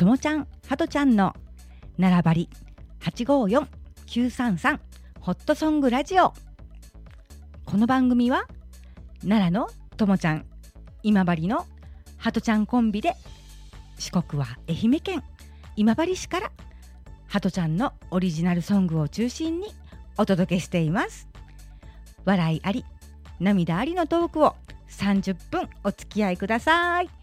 ともちゃんはとちゃんの並ばり八五四九三三ホットソングラジオ。この番組は奈良のともちゃん今治のはとちゃんコンビで四国は愛媛県今治市からはとちゃんのオリジナルソングを中心にお届けしています。笑いあり涙ありのトークを30分お付き合いください。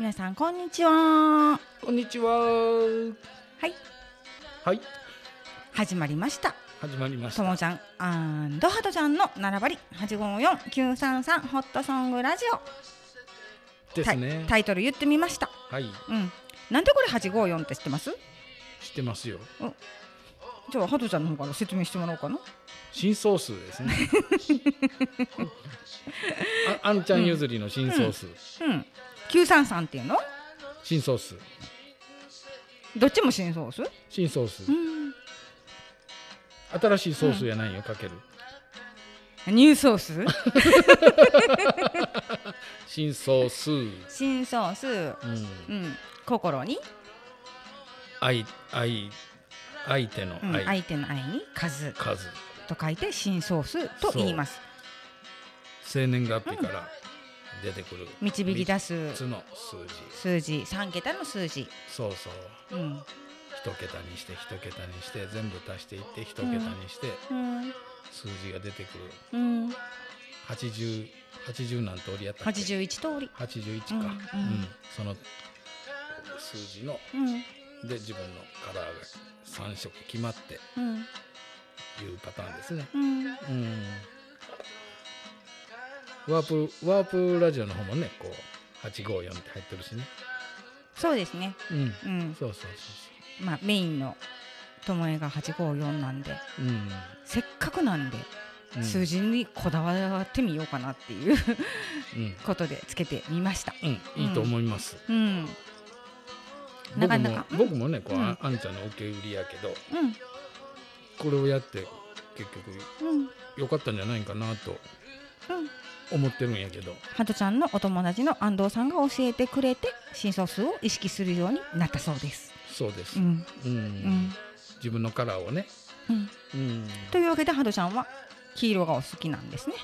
皆さんこんにちは。こんにちは。はい。はい。始まりました。始まりました。ともちゃんアンドハトちゃんの並ばり八五四九三三ホットソングラジオ。ですね。タイトル言ってみました。はい。うん。なんでこれ八五四って知ってます？知ってますよ。うんじゃあハトちゃんの方から説明してもらおうかな。真相数ですね。ああんちゃん譲りの真相数、うん、うん。うん。九三三っていうの？新ソース。どっちも新ソース？新ソース、新しいソースゃないよ、かける。ニューソース？新ソース。新ソース、うん。うん、心に、愛愛相手のうん、相手の愛に？数。数。と書いて新ソースと言います。生年月日から。出てくる。導き出す。3つの数字。数字。3桁の数字。そうそう。うん。一桁にして一桁にして全部足していって一桁にしてうん。数字が出てくる。うん。80 80何通りやったっけ？81通り。81か、ううん。ん。その数字のうん。で自分のカラーが3色決まってうん。いうパターンですね。うん。うんワープワープラジオの方もねこう854って入ってるしね。そうですね。うん、うん。そうそうそまあメインの友えが854なんで。うそう。うん。せっかくなんでうん。数字にこだわってみようかなっていううん。ことでつけてみました。うん、いいと思います。うん。なか僕もなか僕もねこう、うん。ああんちゃんの受け売りやけどうん。これをやって結局うん。良かったんじゃないかなとうん思ってるんやけど。ハトちゃんのお友達の安藤さんが教えてくれて新ソースを意識するようになったそうです。そうです、うん。うん。うん。自分のカラーをね、うん、うん、というわけでハトちゃんは黄色がお好きなんですね。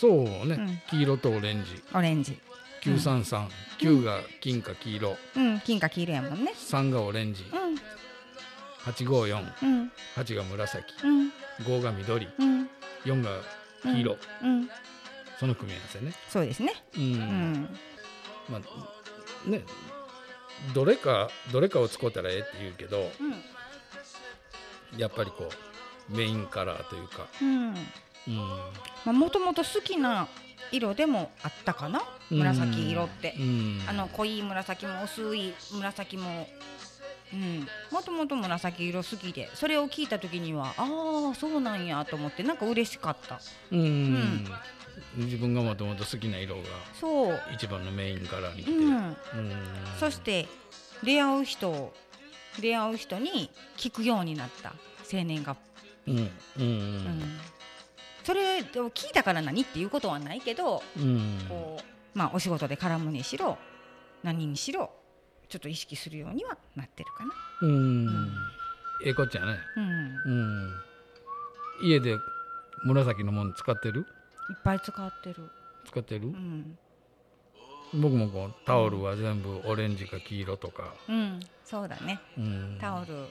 そうね、うん。黄色とオレンジ。オレンジ。933、9が金か黄色。うん、金か黄色やもんね。3がオレンジ。うん。854うん。8が紫。うん。5が緑。うん。4が黄色、うん、その組み合わせね。そうですね。うん、うん。まあねどれかどれかを使ったらええって言うけどやっぱりこうメインカラーというか、うん、うん、まあもともと好きな色でもあったかな？紫色って。う。ん、あの濃い紫も薄い紫も。うん、もともと紫色好きでそれを聞いた時にはああそうなんやと思ってなんか嬉しかった。うん、ん自分がもともと好きな色が一番のメインカラーにうん、うん。そして出会う人を出会う人に聞くようになった。生年月うん。うん。日、うん。それを聞いたから何っていうことはないけど、うん。こうまあお仕事で絡むにしろ何にしろちょっと意識するようにはなってるかな。うん。ん。ええこっちゃね、うん、いうん、家で紫のもの使ってる？っぱい使ってる。使ってる、うん、僕もこうタオルは全部オレンジか黄色とか、うん、そうだね。うん、タオル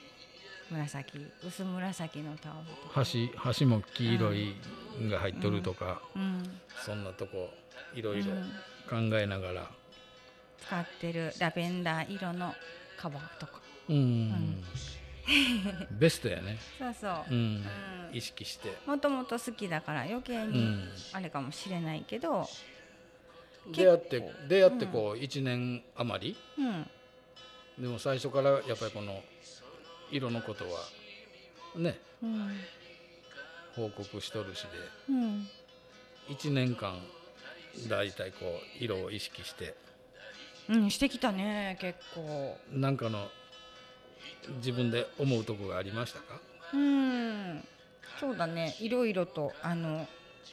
紫薄紫のタオル。端端も黄色いが入っとるとか、うん、そんなとこいろいろうん。考えながら、使ってる。ラベンダー色のカバーとか。うんベストやね、そうそう。うん。うん。意識して、もともと好きだから余計にうん、あれかもしれないけど、出会って出会ってこう1年余り、うん、でも最初からやっぱりこの色のことはね。うん、報告しとるしうん。で1年間だいたいこう色を意識して。うんしてきたね結構。なんかの自分で思うとこがありましたか？うん。そうだね。いろいろとあの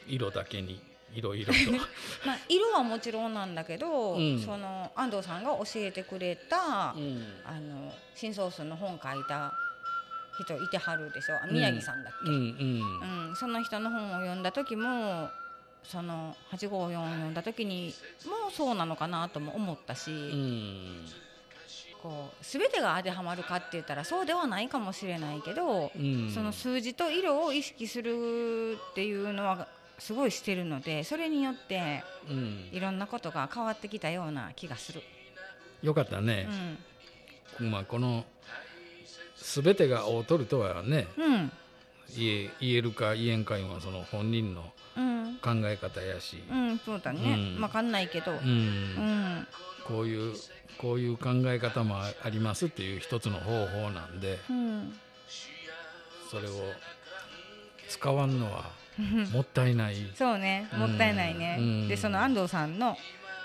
色だけにいろいろと。まあ色はもちろんなんだけど、うん。その安藤さんが教えてくれた、うん。あの新ソースの本書いた人いてはるでしょ？あ宮城さんだっけ、うんうんうん、その人の本を読んだ時もその854を読んだ時にもそうなのかなとも思ったし、うんこう全てが当てはまるかって言ったらそうではないかもしれないけど、うん。その数字と色を意識するっていうのはすごいしてるのでそれによってうん。いろんなことが変わってきたような気がする。よかったうね、ん。まあこの全てが合うとるとはねうん。言え言えるか言えんかいはその本人のうん。考え方やし、うん、そうだね、うん。わかんないけど、うん。うん、こういうこういう考え方もあありますっていう一つの方法なんでうん、それを使わんのはもったいない、そうね、もったいないね。うん。で、その安藤さんの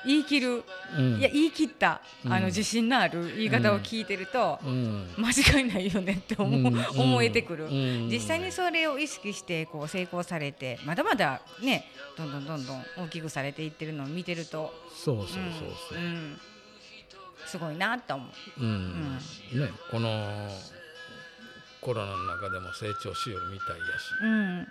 言い切る、うん。いや、言い切った、あうん。の自信のある言い方を聞いてると。うん。間違いないよねって思う、うん。思えてくる、うん。実際にそれを意識してこう成功されてまだまだねどんどんどんどん大きくされていってるのを見てると。そうそうそうそう。うん。うんすごいなと思う。うん。ねこのコロナの中でも成長しよるみたいやし。うん。も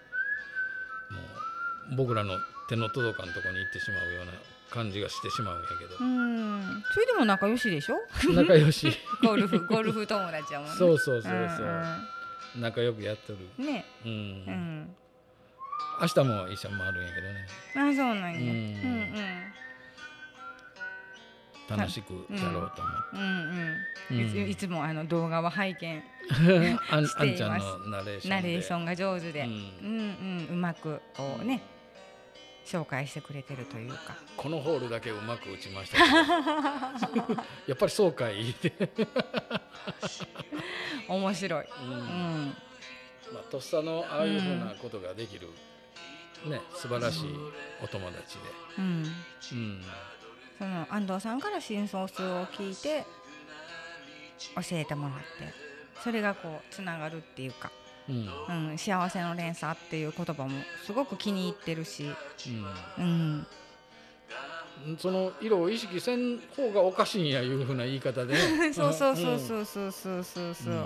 う僕らの手の届かんとこに行ってしまうような感じがしてしまうんやけど。うん、それでも仲良しでしょ？仲良し。ゴルフゴルフ友達やもんね。そうそうそうそう、ん仲良くやってる、うんね、うん。うん、明日も一緒に回るんやけどね。あそうなんや。ううんん楽しくやろうと思って、うんうん。うんいつもあの動画は拝見 しています。あんちゃんのナレーションが上手で、ううんん、うん。うまくこうね紹介してくれてるというか。このホールだけうまく打ちましたけど。やっぱりそうかい面白い。うん。うん。まあ、とっさのああいうふうなことができる、ね素晴らしいお友達うん、で、うんその安藤さんから真相数を聞いて教えてもらってそれがこうつながるっていうか、うん。うん、幸せの連鎖っていう言葉もすごく気に入ってるし、うん、うん、その色を意識せん方がおかしいんやいうふうな言い方で、ね、そうそうそうそうそうそうそうそう、うん。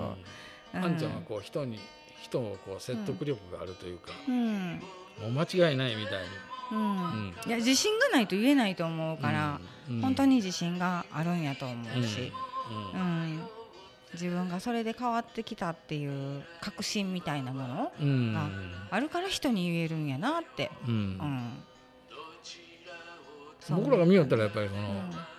うん。あんちゃんはこう人に人をこう説得力があるというか、うん。もう間違いないみたいに、うん。うんいや自信がないと言えないと思うから、うん。本当に自信があるんやと思うんうし、ううん。ん自分がそれで変わってきたっていう確信みたいなものうん。ああるから人に言えるんやなって、うん。僕らが見よったらやっぱりその、うん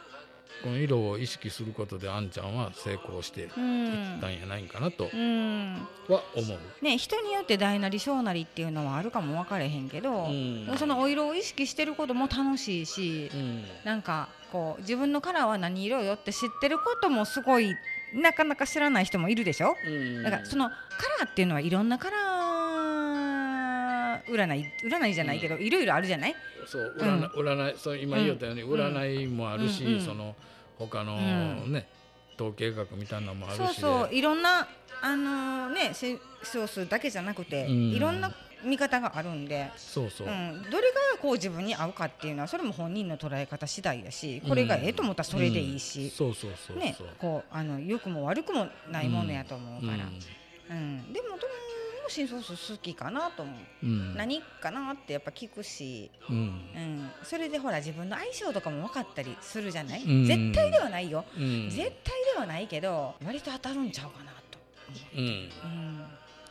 この色を意識することであんちゃんは成功していっうんたんやないんかなとうん。は思う。ね、人によって大なり小なりっていうのはあるかも分かれへんけど、うん。そのお色を意識してることも楽しいし、うん。なんかこう自分のカラーは何色よって知ってることもすごいなかなか知らない人もいるでしょ、うん。だからそのカラーっていうのはいろんなカラー占い占いじゃないけど、いろいろあるじゃない？そううん。占,、占いそう今言ったように、うん。占いもあるし、その他のうん。ね、統計学みたいなのもあるし。そうでそういろんなあのーねせソースだけじゃなくて、うん。いろんな見方があるんで、そうそう。うん、どれがこう自分に合うかっていうのはそれも本人の捉え方次第だしこれがええと思ったらそれでいいし、うん。そうそうそうそう、ね、こうあの良くも悪くもないものやと思うから、うん。でもどうも新ソース好きかなと思う、うん。何かなってやっぱ聞くし、うん。うん、それでほら自分の相性とかも分かったりするじゃない、うん。絶対ではないよ、うん。絶対ではないけど割と当たるんちゃうかなとう。ん、思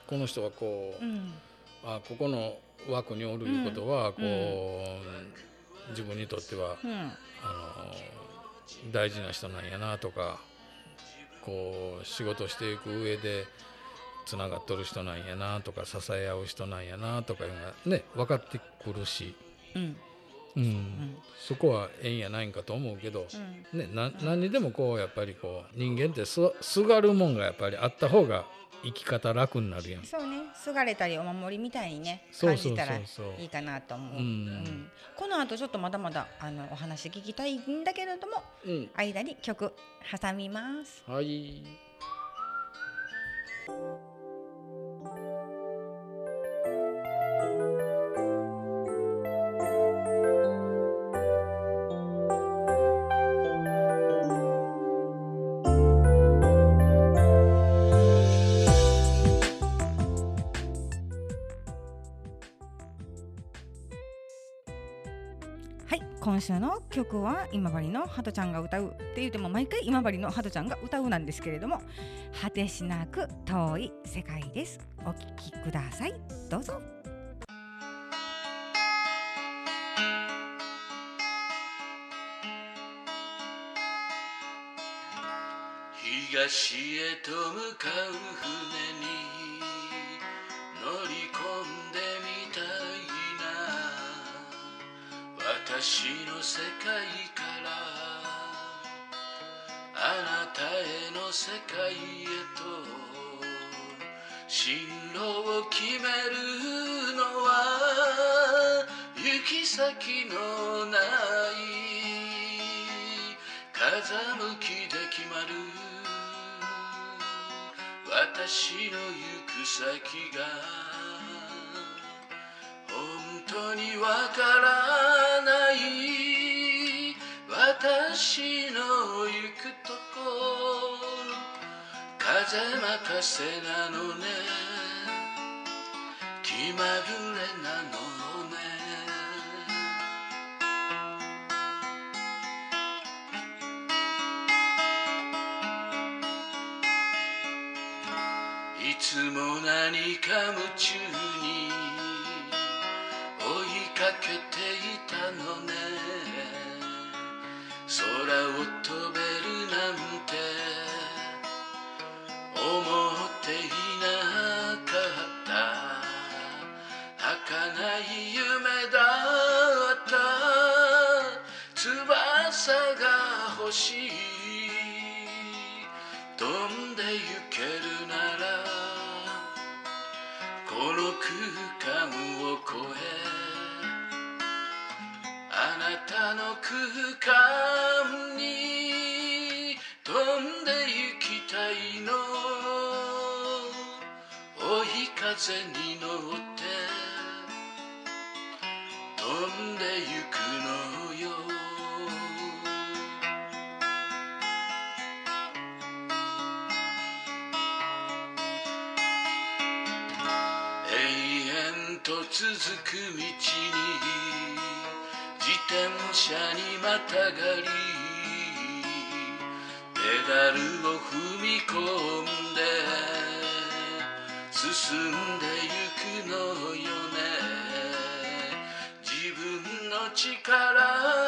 この人はこう、あここの枠におるいうことは、こう、自分にとってはうん。あの大事な人なんやなとかこう仕事していく上でつながっとる人なんやなとか支え合う人なんやなとかいうのがね分かってくるし、うん。うん。うん。そこはええんやないんかと思うけど、うん。ね、な何にでもこうやっぱりこう人間ってすすがるもんがやっぱりあった方が生き方楽になるやん。そうね。すがれたりお守りみたいにね感じたらいいかなと思う、うん。この後ちょっとまだまだあのお話聞きたいんだけれどもうん、間に曲挟みます。はい。はい今週の曲は今治のハトちゃんが歌うって言っても毎回今治のハトちゃんが歌うなんですけれども果てしなく遠い世界です。お聴きください。どうぞ。東へと向かう船に私の世界からあなたへの世界へと進路を決めるのは行き先のない風向きで決まる私の行く先が本当にわからない私の行くとこ風任せなのね。気まぐれなのね。いつも何か夢中に追いかけていたのね。空を飛べるなんて思っていなかった。儚い夢だった。翼が欲しい。く道に自転車にまたがりペダルを踏み込んで進んでゆくのよね。自分の力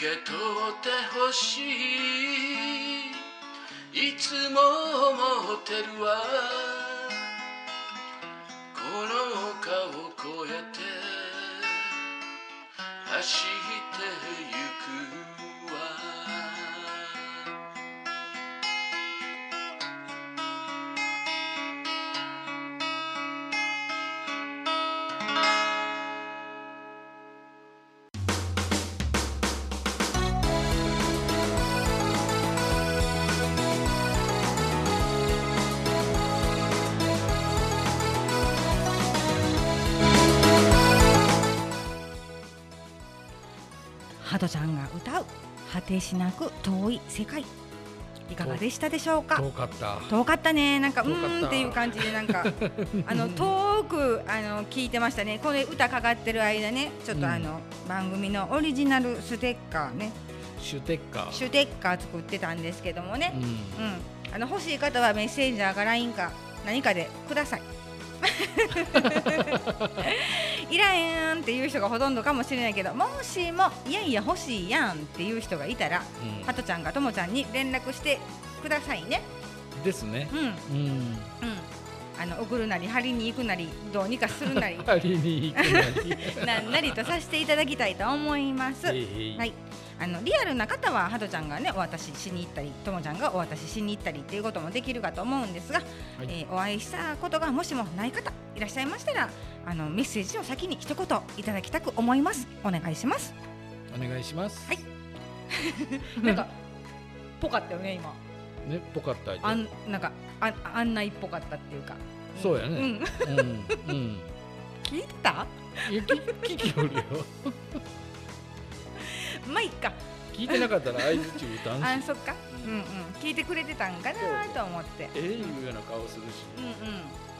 け取ってほしい。いつも思ってるわ。トちゃんが歌う果てしなく遠い世界。いかがでしたでしょうか？遠かった。遠かったね。なんかうーんっていう感じでなんか あの遠くあの聞いてましたね。これ歌かかってる間ねちょっとうん。あの、番組のオリジナルステッカーね。シュテッカー。シュテッカー作ってたんですけどもね、うん。うん、あの欲しい方はメッセージャーか LINE か何かでください いらんっていう人がほとんどかもしれないけどもしもいやいや欲しいやんっていう人がいたらうん。ハトちゃんがともちゃんに連絡してくださいね。ですね。うん。うん。うん。あの送るなり張りに行くなりどうにかするなり。パリに行くなり。なんなりとさせていただきたいと思います。へいへい。はいあのリアルな方はハトちゃんがねお渡ししに行ったりともちゃんがお渡ししに行ったりっていうこともできるかと思うんですが、えーお会いしたことがもしもない方いらっしゃいましたらあのメッセージを先に一言いただきたく思います。お願いします。お願いします。はい。なんかぽかったよね今。ねぽかったあんなんかあ案内っぽかったっていうか。そうやね。ん、うんうん。聞いた？聞聞きよるよまあいっか。聞いてなかったら相づち歌んし。あそっか。うんうん。聞いてくれてたんかなと思って。ええいうような顔するし。うん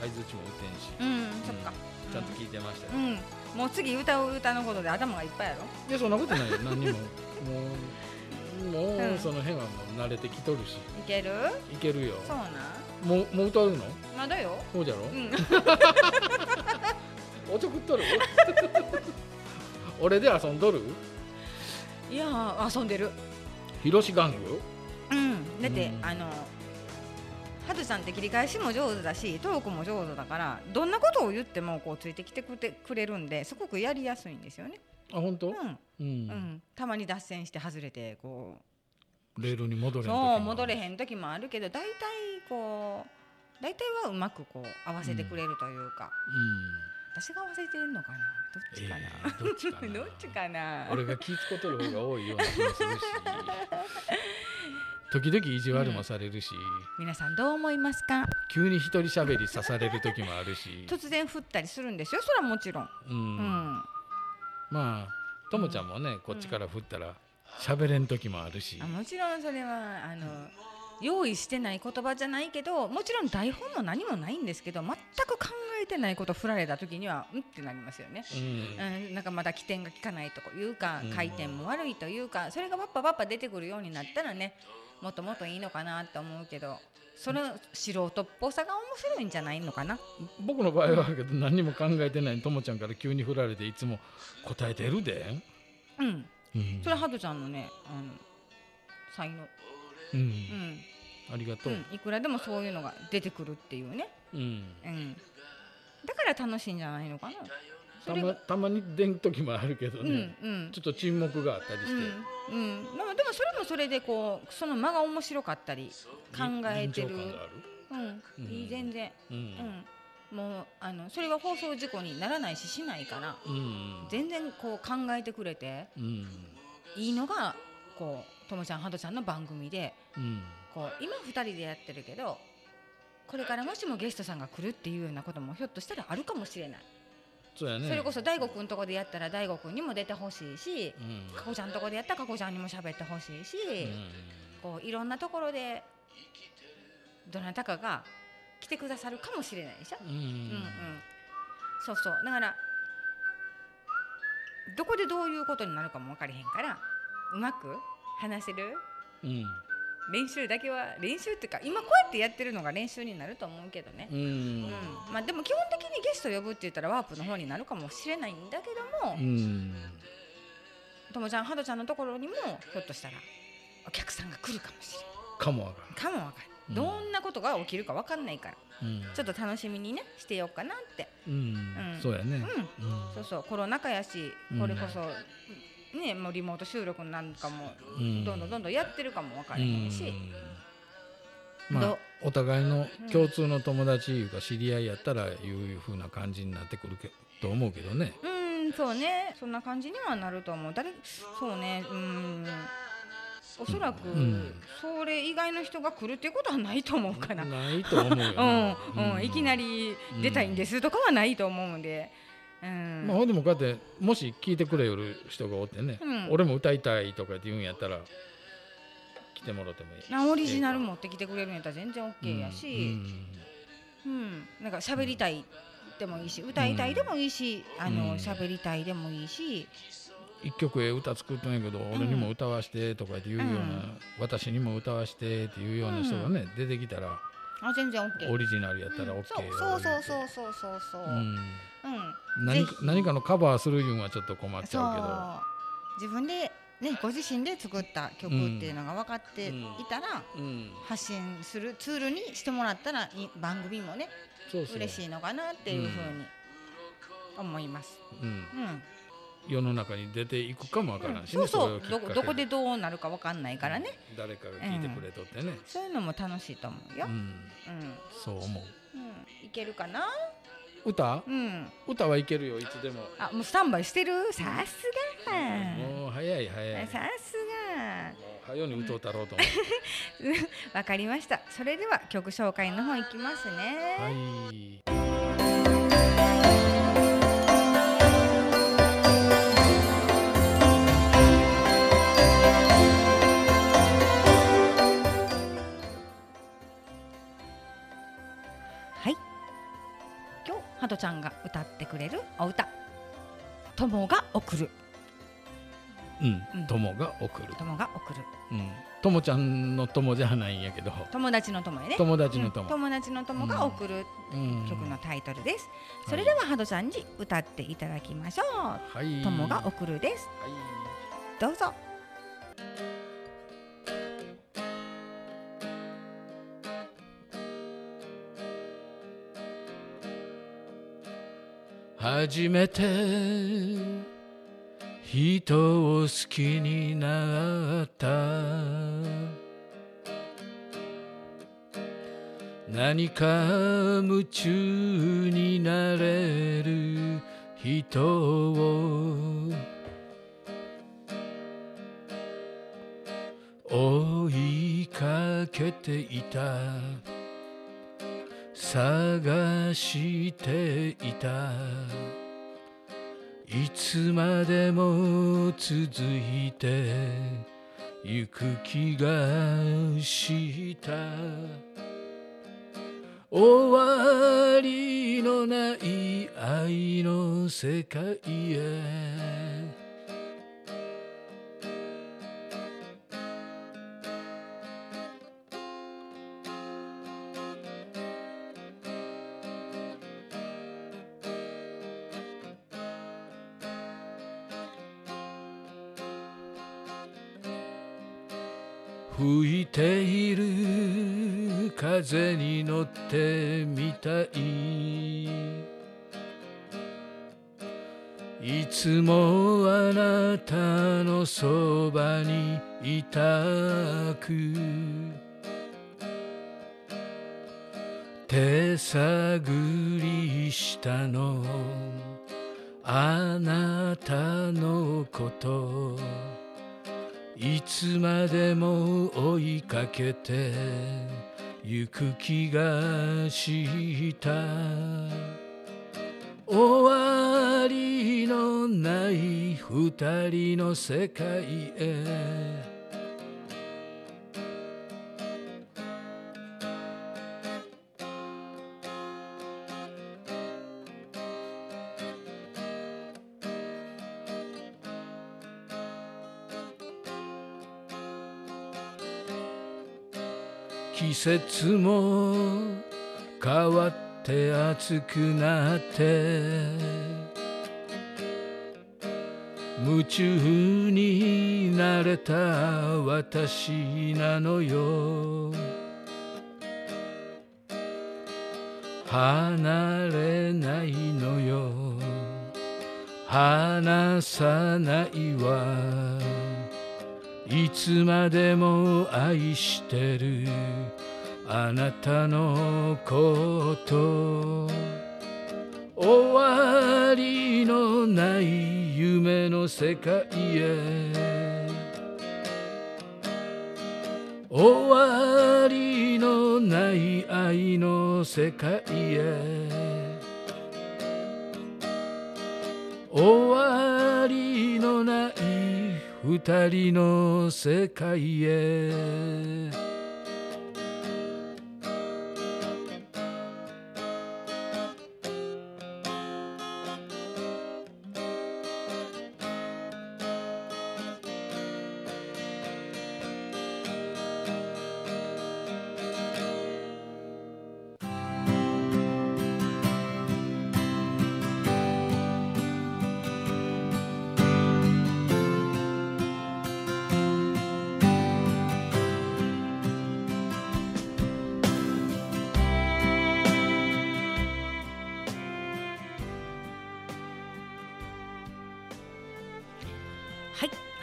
相づちも打てんし。うんうんそっか。ちゃんと聞いてましたよ。うん。もう次歌う歌のことで頭がいっぱいやろ。いやそんなことないよ。何にも。もうもう、うん。その辺はもう慣れてきとるし。いける？いけるよ。そうなん？もうもう歌うの？まだよ。そうじゃろ、うん。おちょくっとる？俺で遊んどる？いやー遊んでる。広し玩具？うんだってうん。あのハトさんって切り返しも上手だしトークも上手だからどんなことを言ってもこうついてきてくれてくれるんですごくやりやすいんですよね。あ本当、うん。うん。うん、たまに脱線して外れてこう。レールに戻れそもう戻れへん時もあるけど大体こう大体はうまくこう合わせてくれるというか、うん私が合わせてるのかな？どっちかな、えー どっちかな？どっちかな？俺が気ぃ使っとる方が多いような気もするし。時々意地悪もされるし、皆さんどう思いますか？急に一人喋りさされる時もあるし、突然振ったりするんですよそれはもちろん、うん。うん。まあともちゃんもねこっちから振ったら喋れん時もあるし、あもちろんそれはあの用意してない言葉じゃないけどもちろん台本も何もないんですけど全く考えてないこと振られた時にはうんってなりますよね。うん。うん、なんかまだ起点が効かないというかうん回転も悪いというかそれがパッパパッパ出てくるようになったらねもっともっといいのかなと思うけどその素人っぽさが面白いんじゃないのかな？僕の場合はけど何にも考えてないともちゃんから急に振られていつも答えてるで、うん、うん。それはハトちゃんのねあの才能、うん。うん。ありがとう、うん、いくらでもそういうのが出てくるっていうね。うん。うん、だから楽しいんじゃないのかな。たまたまに出ん時もあるけどうんね、うん。ちょっと沈黙があったりして、うんうん、でもでもそれもそれでこうその間が面白かったり考えてる。うん、うん。いい全然、うん。うん、もうあのそれは放送事故にならないししないからうん全然こう考えてくれてうんいいのがこうともちゃんはとちゃんの番組でうん。こう今2人でやってるけどこれからもしもゲストさんが来るっていうようなこともひょっとしたらあるかもしれない、そね。それこそ大悟くんとこでやったら大悟くんにも出てほしいしうんかこちゃんとこでやったらかこちゃんにも喋ってほしいし、こういろんなところでどなたかが来てくださるかもしれないでしょ、うん。うんうん。うん、そうそう。だからどこでどういうことになるかも分かれへんからうまく話せる？うん。練習だけは練習っていうか今こうやってやってるのが練習になると思うけどね、ううん。んまあ、でも基本的にゲスト呼ぶって言ったらワープの方になるかもしれないんだけどもうん。ともちゃんはとちゃんのところにもひょっとしたらお客さんが来るかもしれかもわかないかも分かる、うん。どんなことが起きるか分かんないから。うん。ちょっと楽しみにねしてようかなって。うん。うん。そうやね。うん。うん。そうそう。コロナ禍やしうんこれこそ、ねもうリモート収録なんかもうん。どんどんどんどんやってるかも分からへんし、うん。まあどお互いの共通の友達いうか知り合いやったらいうふうな感じになってくるけと思うけどね。うんそうね。そんな感じにはなると思う。誰？そうね。うん。おそらく、うん。それ以外の人が来るっていうことはないと思うかな。ないと思うよ うん。うん、いきなり出たいんですとかはないと思うんで、うん。まあ、ほんでもこうやってもし聞いてくれよる人がおってね、うん。俺も歌いたいとかって言うんやったら来てもらってもいいなオリジナル持ってきてくれるんやったら全然 OK やし、うん。なんか喋りたいでもいいし歌いたいでもいいし、あうん。の喋りたいでもいいし、一曲え歌作ったんやけど、俺にも歌わしてとかっていうような、うん。私にも歌わしてっていうような人がね、出てきたらあ全然 OK オリジナルやったら OK うんそうそうそうそうそうそうそう。うんうん。何何かのカバーするいうんはちょっと困っちそう。ゃ自分でねご自身で作った曲っていうのが分かっていたら、うけどうん。発信するツールにしてもらったらい番組もねそうそう嬉しいのかなっていうふうに思います。うん。うん、世の中に出ていくかもわからんしねそうそう。れをきっかけどどこでどうなるか分かんないからね、誰かが聞いてくれとってね。そういうのも楽しいと思うよ。うん。うん、そう思う。うん、いけるかな？歌？うん、歌はいけるよいつでもあもうスタンバイしてる？さすが。もう早い早いさすが。早うに歌うたろうと思 わかりました。それでは曲紹介の方いきますね。はいハトちゃんが歌ってくれるお歌。友が送る。うんうん友が送る友が送る。うん友ちゃんの友じゃないんやけど友達の友やね。友達の友うん友達の友が送るうん曲のタイトルです。それではハドちゃんに歌っていただきましょはい。う。友が送るです。はい。どうぞ。初めて人を好きになった。何か夢中になれる人を。追いかけていた。探していた。いつまでも続いてゆく気がした。終わりのない愛の世界へ。ってみたい。いつもあなたのそばにいたく。手探りしたの。あなたのこと。いつまでも追いかけて。行く気がした。終わりのない二人の世界へ。節も変わって暑くなって夢中になれた私なのよ。離れないのよ。離さないわ。いつまでも愛してる。あなたのこと終わりのない夢の世界へ。終わりのない愛の世界へ。終わりのない二人の世界へ。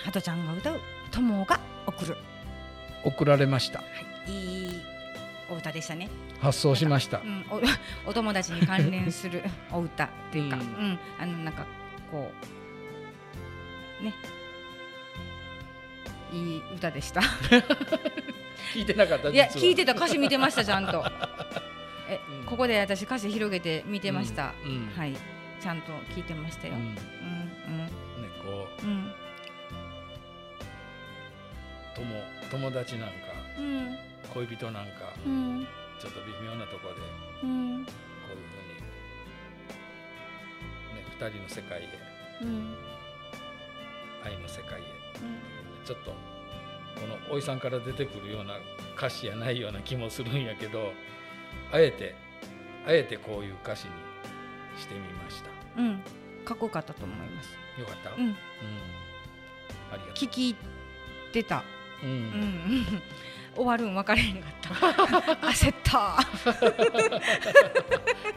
ハトちゃんが歌う友が送る。送られました。はいいいお歌でしたね。発送しました。うん、お お友達に関連するお歌っていうか、ううんんあのなんかこうね。いい歌でした。聞いてなかったいや聞いてた歌詞見てましたちゃんと。え、うん。ここで私歌詞広げて見てました、はい。ちゃんと聞いてましたよ、ううん友友達なんかうん。恋人なんかうん。ちょっと微妙なところでうん。こういうふうにね二人の世界へうん。愛の世界へちょっとこのおいさんから出てくるような歌詞やないような気もするんやけどあえてあえてこういう歌詞にしてみました。うん。かっこよかったと思います。よかった、うん。ありがと聞きてたう、うん。うん、終わるん分からへんかった。焦った。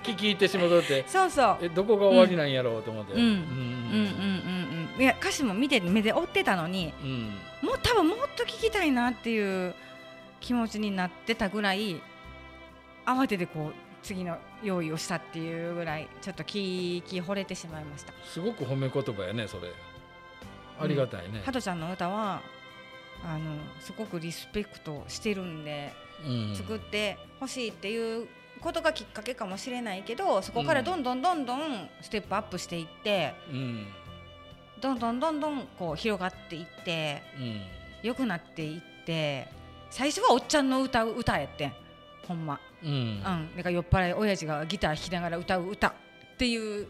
聞き入ってしもとって。そうそう。えどこが終わりなんやろうと思って、うん。うん。うんうんうんいや歌詞も見て目で追ってたのにうん。うんもう多分もっと聞きたいなっていう気持ちになってたぐらい慌ててこう次の用意をしたっていうぐらいちょっと聞き惚れてしまいました。すごく褒め言葉やねそれ。ありがたいね、ハトちゃんの歌はあのすごくリスペクトしてるんでうん。作ってほしいっていうことがきっかけかもしれないけどそこからどんどんどんどんステップアップしていってうん。どんどんどんどんこう広がっていってうん。良くなっていって最初はおっちゃんの歌う歌やってんほんま、うん。うん、だから酔っ払い親父がギター弾きながら歌う歌っていう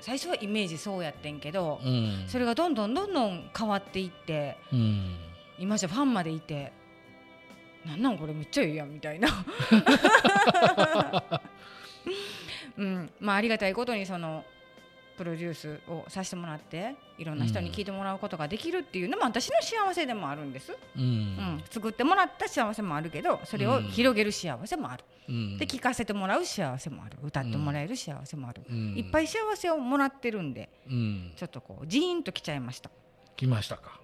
最初はイメージそうやってんけど、うん。それがどんどんどんどん変わっていってうん今じゃファンまでいてなんなんこれめっちゃいいやんみたいな、うん、まあありがたいことにそのプロデュースをさせてもらっていろんな人に聞いてもらうことができるっていうのも私の幸せでもあるんです、ううん。ん、作ってもらった幸せもあるけどそれを広げる幸せもある、うん。で聴かせてもらう幸せもある。歌ってもらえる幸せもある、うん。いっぱい幸せをもらってるんでうん。ちょっとこうジーンときちゃいました。来ましたか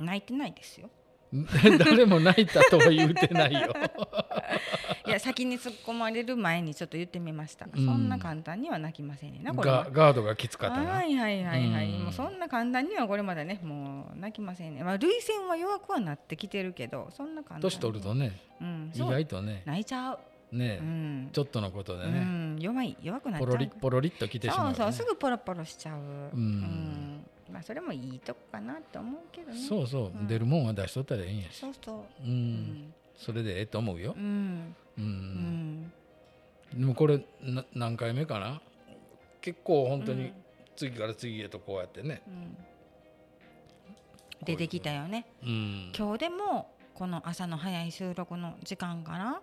泣いてないですよ。誰も泣いたとは言うてないよ。いや先に突っ込まれる前にちょっと言ってみました、うん。そんな簡単には泣きませんねんなこれは。ガガードがきつかったな。はいはいはいはい、うん。もうそんな簡単にはこれまでねもう泣きませんねまあ涙腺は弱くはなってきてるけどそんな簡単に。年取るとねうん、意外とね。泣いちゃう、ねうん。ちょっとのことでうねん、弱い弱くなっちゃう。ポロリポロリっと来てしまうよね。そうそうすぐポロポロしちゃう、んまあそれもいいとこかなって思うけどね。そうそう。うん。出るもんは出しとったらええんやし。そうそう。ううん。んそれでええと思うよ。うん。ううん。んでもこれな何回目かな？結構本当にうん。次から次へとこうやってね。うん。出てきたよね。うん。今日でもこの朝の早い収録の時間かな、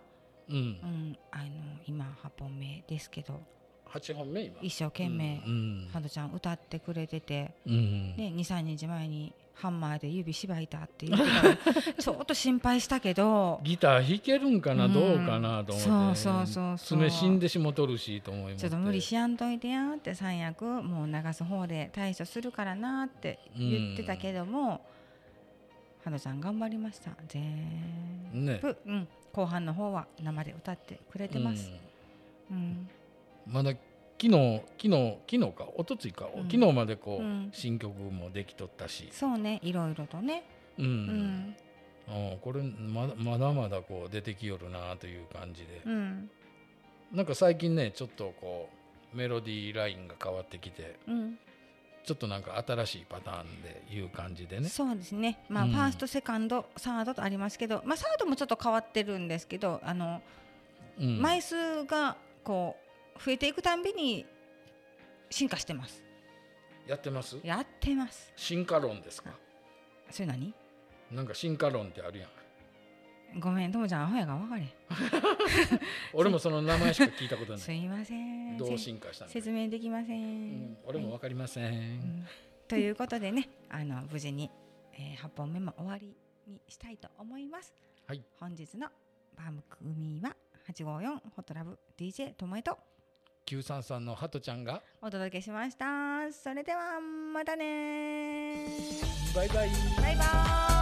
うん。うん、あの今8本目ですけど8本目今。一生懸命うんハドちゃん歌ってくれてて、うん。ね、23日前にハンマーで指しばいたって言ってたからちょっと心配したけど。ギター弾けるんかな、うん。どうかなと思って。そうそうそうそう。爪死んでしもとるしと思いますちょっと無理しやんといてやって三役もう流す方で対処するからなって言ってたけども、ハドちゃん頑張りました。全ね。部、うん、後半の方は生で歌ってくれてます。うん。うんまだ昨日昨日昨日か一昨日か、うん。昨日までこう、うん。新曲もできとったし、そうねいろいろとね、うん。うん。これまだまだまだこう出てきよるなという感じで、うん。なんか最近ねちょっとこうメロディーラインが変わってきてうん。ちょっとなんか新しいパターンでいう感じでね。そうですね、まあうん。ファーストセカンドサードとありますけど、まあ、サードもちょっと変わってるんですけどあの、うん。枚数がこう増えていくたんびに進化してます。やってます？やってます。進化論ですか？それ何？なんか進化論ってあるやん。ごめんともちゃんアホやが分かれ。ん 俺もその名前しか聞いたことない。すいません。どうせ進化した説明できません、うん、俺もわかりません、うん。ということでねあの無事に、えー、8本目も終わりにしたいと思います。はい。本日の番組は854ホットラブ DJ ともえと933のハトちゃんが。お届けしました。それではまたねねバイバイ。バイバーイ